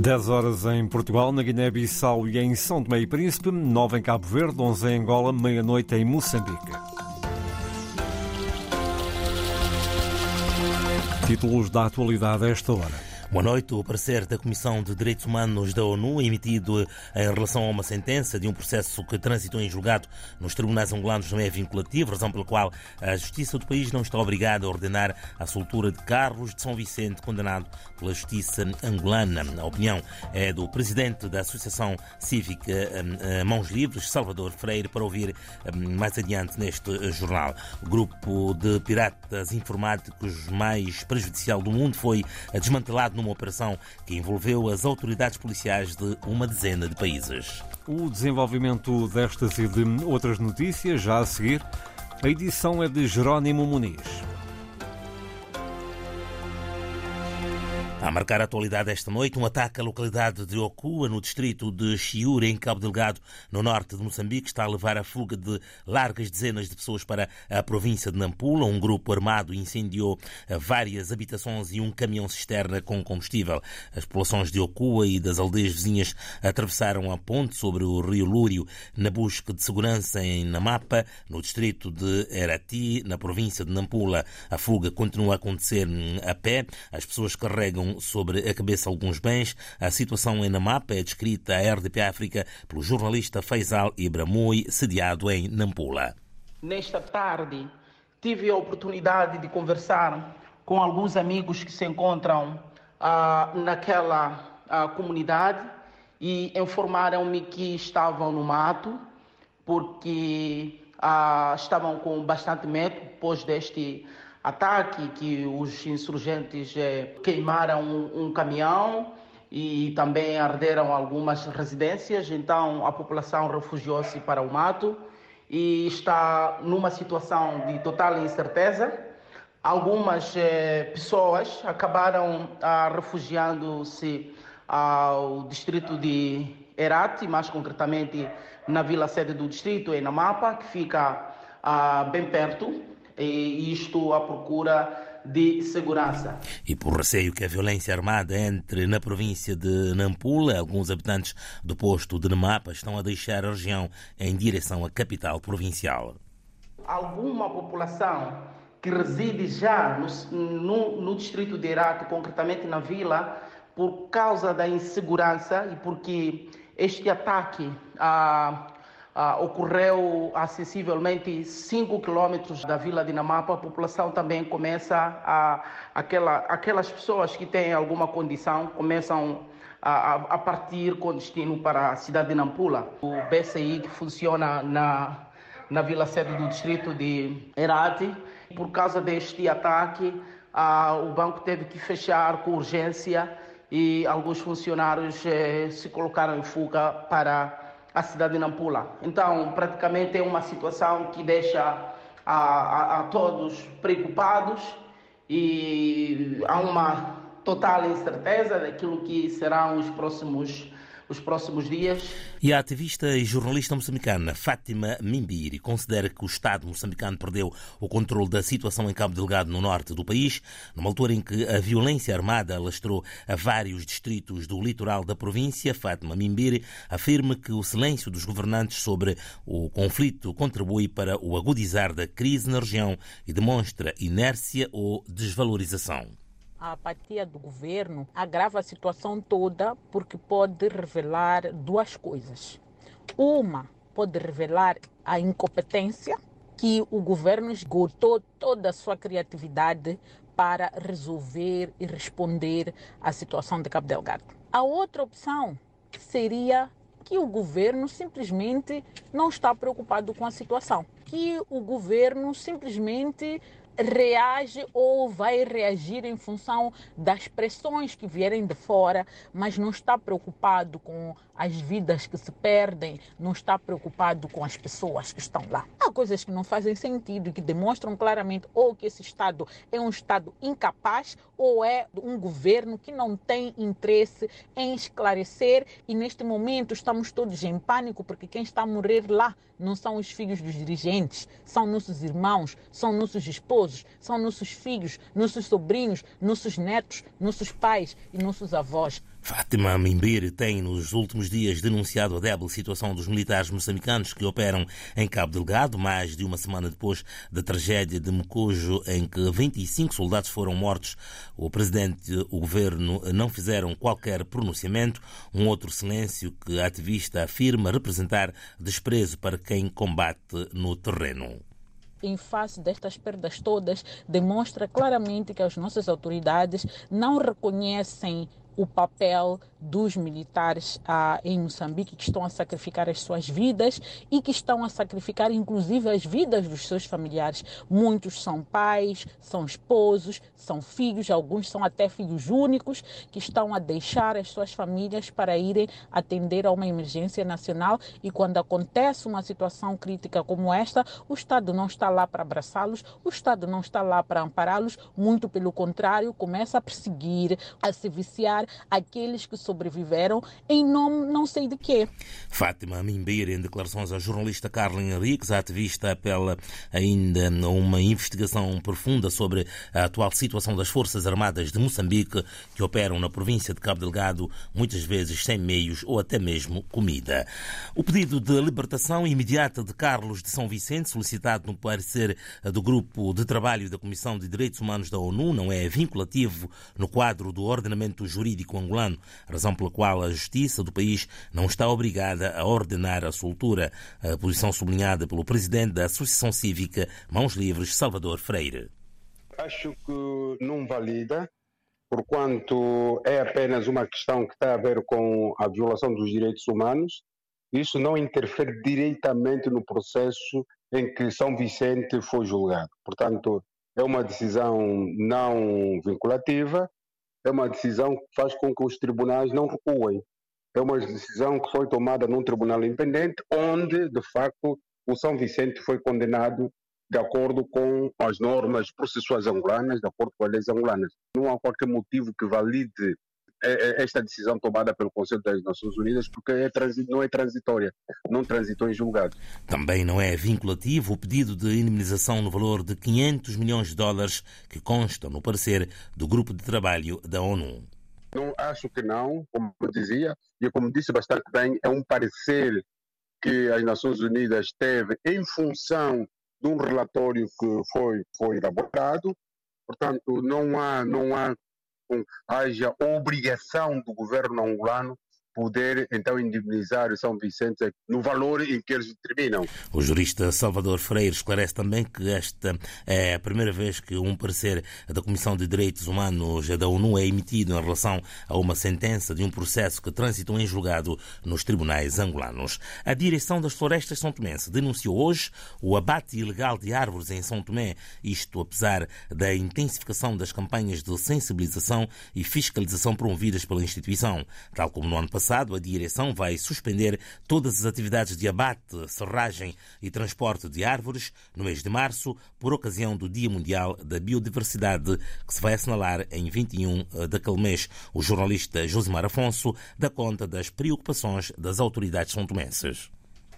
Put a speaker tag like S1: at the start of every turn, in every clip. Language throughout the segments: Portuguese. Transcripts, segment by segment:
S1: 10 horas em Portugal, na Guiné-Bissau e em São Tomé e Príncipe, 9 em Cabo Verde, 11 em Angola, meia-noite em Moçambique. Títulos da atualidade a esta hora.
S2: Boa noite. O parecer da Comissão de Direitos Humanos da ONU, emitido em relação a uma sentença de um processo que transitou em julgado nos tribunais angolanos, não é vinculativo, razão pela qual a Justiça do país não está obrigada a ordenar a soltura de Carlos de São Vicente, condenado pela Justiça angolana. A opinião é do presidente da Associação Cívica hum, hum, Mãos Livres, Salvador Freire, para ouvir hum, mais adiante neste jornal. O grupo de piratas informáticos mais prejudicial do mundo foi desmantelado numa operação que envolveu as autoridades policiais de uma dezena de países.
S1: O desenvolvimento destas e de outras notícias já a seguir. A edição é de Jerónimo Muniz.
S2: A marcar a atualidade esta noite, um ataque à localidade de Okua, no distrito de Chiure, em Cabo Delgado, no norte de Moçambique, está a levar a fuga de largas dezenas de pessoas para a província de Nampula. Um grupo armado incendiou várias habitações e um caminhão cisterna com combustível. As populações de Okua e das aldeias vizinhas atravessaram a ponte sobre o rio Lúrio na busca de segurança em Namapa, no distrito de Erati, na província de Nampula. A fuga continua a acontecer a pé. As pessoas carregam sobre a cabeça alguns bens. A situação em Namapa é descrita à RDP África pelo jornalista Faisal Ibramoui, sediado em Nampula.
S3: Nesta tarde, tive a oportunidade de conversar com alguns amigos que se encontram ah, naquela ah, comunidade e informaram-me que estavam no mato porque ah, estavam com bastante medo depois deste ataque que os insurgentes eh, queimaram um, um caminhão e também arderam algumas residências. Então a população refugiou-se para o mato e está numa situação de total incerteza. Algumas eh, pessoas acabaram ah, refugiando-se ao distrito de Herati, mais concretamente na vila sede do distrito, em Namapa, que fica ah, bem perto e isto à procura de segurança.
S2: E por receio que a violência armada entre na província de Nampula, alguns habitantes do posto de Namapa estão a deixar a região em direção à capital provincial.
S3: Alguma população que reside já no, no, no distrito de Iraque, concretamente na vila, por causa da insegurança e porque este ataque a ah, ocorreu a sensivelmente 5 quilômetros da vila de Namapa, a população também começa a. Aquela, aquelas pessoas que têm alguma condição começam a, a partir com destino para a cidade de Nampula. O BCI, que funciona na, na vila sede do distrito de Herati, por causa deste ataque, o banco teve que fechar com urgência e alguns funcionários eh, se colocaram em fuga para a cidade de Nampula. Então, praticamente é uma situação que deixa a, a, a todos preocupados e há uma total incerteza daquilo que serão os próximos os próximos dias.
S2: E a ativista e jornalista moçambicana Fátima Mimbiri considera que o Estado moçambicano perdeu o controle da situação em Cabo Delgado, no norte do país, numa altura em que a violência armada alastrou a vários distritos do litoral da província. Fátima Mimbiri afirma que o silêncio dos governantes sobre o conflito contribui para o agudizar da crise na região e demonstra inércia ou desvalorização
S4: a apatia do governo agrava a situação toda porque pode revelar duas coisas. Uma, pode revelar a incompetência que o governo esgotou toda a sua criatividade para resolver e responder à situação de Cabo Delgado. A outra opção seria que o governo simplesmente não está preocupado com a situação, que o governo simplesmente reage ou vai reagir em função das pressões que vierem de fora, mas não está preocupado com as vidas que se perdem, não está preocupado com as pessoas que estão lá. Há coisas que não fazem sentido e que demonstram claramente ou que esse Estado é um Estado incapaz ou é um governo que não tem interesse em esclarecer e neste momento estamos todos em pânico porque quem está a morrer lá não são os filhos dos dirigentes, são nossos irmãos, são nossos esposos são nossos filhos, nossos sobrinhos, nossos netos, nossos pais e nossos avós.
S2: Fátima Mimbir tem nos últimos dias denunciado a débil situação dos militares moçambicanos que operam em Cabo Delgado, mais de uma semana depois da tragédia de Mocojo, em que 25 soldados foram mortos. O presidente e o governo não fizeram qualquer pronunciamento, um outro silêncio que a ativista afirma representar desprezo para quem combate no terreno
S4: em face destas perdas todas, demonstra claramente que as nossas autoridades não reconhecem o papel dos militares ah, em Moçambique que estão a sacrificar as suas vidas e que estão a sacrificar inclusive as vidas dos seus familiares. Muitos são pais, são esposos, são filhos, alguns são até filhos únicos que estão a deixar as suas famílias para irem atender a uma emergência nacional e quando acontece uma situação crítica como esta, o Estado não está lá para abraçá-los, o Estado não está lá para ampará-los, muito pelo contrário, começa a perseguir, a se viciar aqueles que sobreviveram em nome não sei de quê.
S2: Fátima Mimbeira, em declarações à jornalista Carla Henriques, ativista apela ainda uma investigação profunda sobre a atual situação das Forças Armadas de Moçambique que operam na província de Cabo Delgado, muitas vezes sem meios ou até mesmo comida. O pedido de libertação imediata de Carlos de São Vicente, solicitado no parecer do Grupo de Trabalho da Comissão de Direitos Humanos da ONU, não é vinculativo no quadro do ordenamento jurídico angolano, razão pela qual a justiça do país não está obrigada a ordenar a soltura, a posição sublinhada pelo presidente da Associação Cívica Mãos Livres, Salvador Freire.
S5: Acho que não valida, porquanto é apenas uma questão que tem a ver com a violação dos direitos humanos. Isso não interfere diretamente no processo em que São Vicente foi julgado. Portanto, é uma decisão não vinculativa é uma decisão que faz com que os tribunais não recuem. É uma decisão que foi tomada num tribunal independente, onde, de facto, o São Vicente foi condenado de acordo com as normas processuais angolanas, de acordo com as leis angolanas. Não há qualquer motivo que valide esta decisão tomada pelo Conselho das Nações Unidas porque é não é transitória, não transitou em julgado.
S2: Também não é vinculativo o pedido de indemnização no valor de 500 milhões de dólares que constam no parecer do Grupo de Trabalho da ONU.
S5: Não acho que não, como eu dizia, e como disse bastante bem, é um parecer que as Nações Unidas teve em função de um relatório que foi, foi elaborado. Portanto, não há, não há haja obrigação do governo angolano poder então indemnizar São Vicente no valor em que eles determinam.
S2: O jurista Salvador Freire esclarece também que esta é a primeira vez que um parecer da Comissão de Direitos Humanos da ONU é emitido em relação a uma sentença de um processo que transitou em julgado nos tribunais angolanos. A direção das florestas São Tomense denunciou hoje o abate ilegal de árvores em São Tomé, isto apesar da intensificação das campanhas de sensibilização e fiscalização promovidas pela instituição, tal como no ano passado passado, a direção vai suspender todas as atividades de abate, serragem e transporte de árvores no mês de março, por ocasião do Dia Mundial da Biodiversidade, que se vai assinalar em 21 daquele mês. O jornalista Josimar Afonso dá conta das preocupações das autoridades santomenses.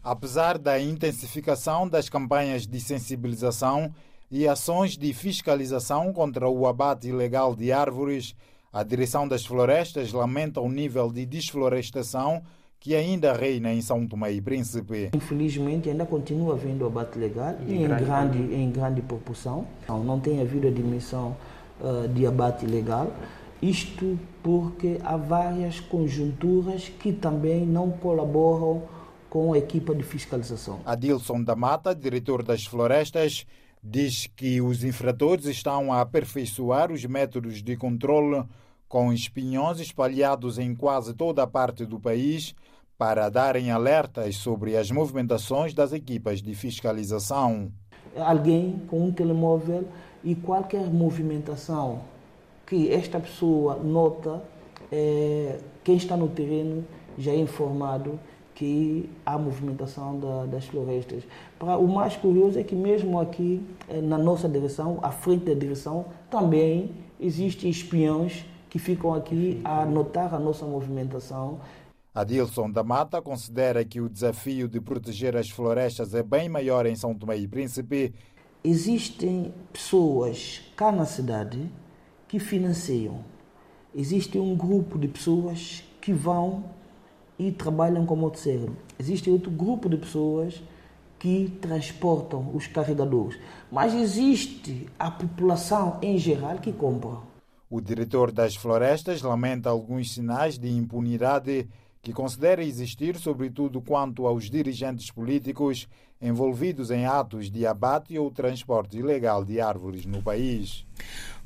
S6: Apesar da intensificação das campanhas de sensibilização e ações de fiscalização contra o abate ilegal de árvores, a direção das florestas lamenta o nível de desflorestação que ainda reina em São Tomé e Príncipe.
S7: Infelizmente ainda continua havendo abate legal e em grande, em grande proporção. Não tem havido a dimensão uh, de abate legal. Isto porque há várias conjunturas que também não colaboram com a equipa de fiscalização.
S6: Adilson da Mata, diretor das florestas, diz que os infratores estão a aperfeiçoar os métodos de controle com espinhões espalhados em quase toda a parte do país para darem alertas sobre as movimentações das equipas de fiscalização.
S7: Alguém com um telemóvel e qualquer movimentação que esta pessoa nota, é, quem está no terreno já é informado que há movimentação da, das florestas. Para, o mais curioso é que mesmo aqui eh, na nossa direção, à frente da direção, também existem espiões que ficam aqui a notar a nossa movimentação.
S6: Adilson da Mata considera que o desafio de proteger as florestas é bem maior em São Tomé e Príncipe
S7: existem pessoas cá na cidade que financiam. Existe um grupo de pessoas que vão e trabalham como motociclo. Existe outro grupo de pessoas que transportam os carregadores. Mas existe a população em geral que compra.
S6: O diretor das florestas lamenta alguns sinais de impunidade que considera existir, sobretudo quanto aos dirigentes políticos envolvidos em atos de abate ou transporte ilegal de árvores no país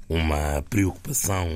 S2: uma preocupação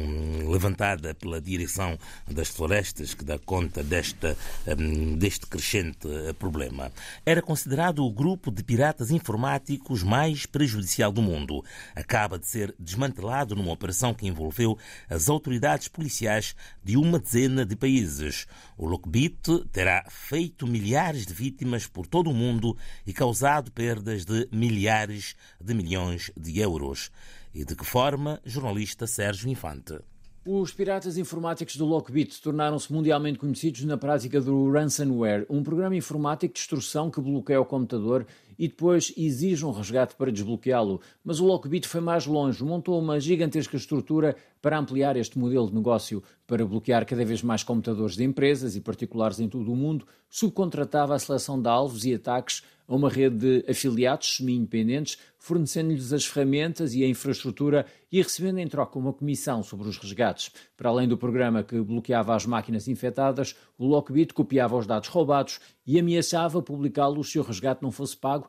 S2: levantada pela direção das florestas que dá conta desta, hum, deste crescente problema. Era considerado o grupo de piratas informáticos mais prejudicial do mundo. Acaba de ser desmantelado numa operação que envolveu as autoridades policiais de uma dezena de países. O Lockbit terá feito milhares de vítimas por todo o mundo e causado perdas de milhares de milhões de euros. E de que forma, jornalista Sérgio Infante.
S8: Os piratas informáticos do Lockbit tornaram-se mundialmente conhecidos na prática do ransomware, um programa informático de extorsão que bloqueia o computador e depois exige um resgate para desbloqueá-lo. Mas o Lockbit foi mais longe, montou uma gigantesca estrutura para ampliar este modelo de negócio, para bloquear cada vez mais computadores de empresas e particulares em todo o mundo, subcontratava a seleção de alvos e ataques a uma rede de afiliados semi-independentes, fornecendo-lhes as ferramentas e a infraestrutura e recebendo em troca uma comissão sobre os resgates. Para além do programa que bloqueava as máquinas infectadas, o Lockbit copiava os dados roubados e ameaçava publicá-los se o resgate não fosse pago,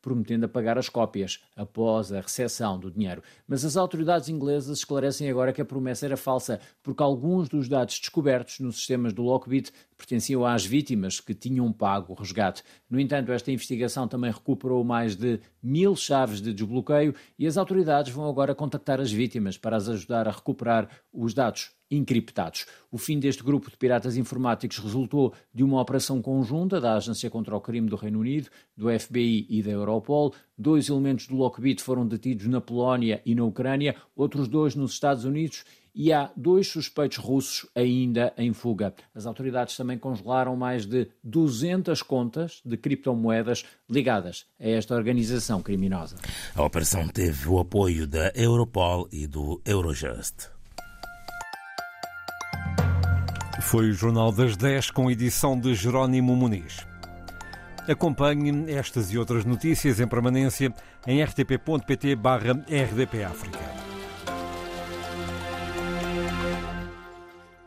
S8: prometendo apagar as cópias após a recepção do dinheiro. Mas as autoridades inglesas esclarecem agora que a promessa era falsa, porque alguns dos dados descobertos nos sistemas do Lockbit pertenciam às vítimas que tinham pago o resgate. No entanto, esta investigação também recuperou mais de mil chaves de desbloqueio e as autoridades vão agora contactar as vítimas para as ajudar a recuperar os dados encriptados. O fim deste grupo de piratas informáticos resultou de uma operação conjunta da Agência contra o Crime do Reino Unido, do FBI e da Europol. Dois elementos do Lockbit foram detidos na Polónia e na Ucrânia, outros dois nos Estados Unidos e há dois suspeitos russos ainda em fuga. As autoridades também congelaram mais de 200 contas de criptomoedas ligadas a esta organização criminosa.
S2: A operação teve o apoio da Europol e do Eurojust.
S1: Foi o Jornal das 10 com edição de Jerónimo Muniz. Acompanhe estas e outras notícias em permanência em rtp.pt/rdpafrica.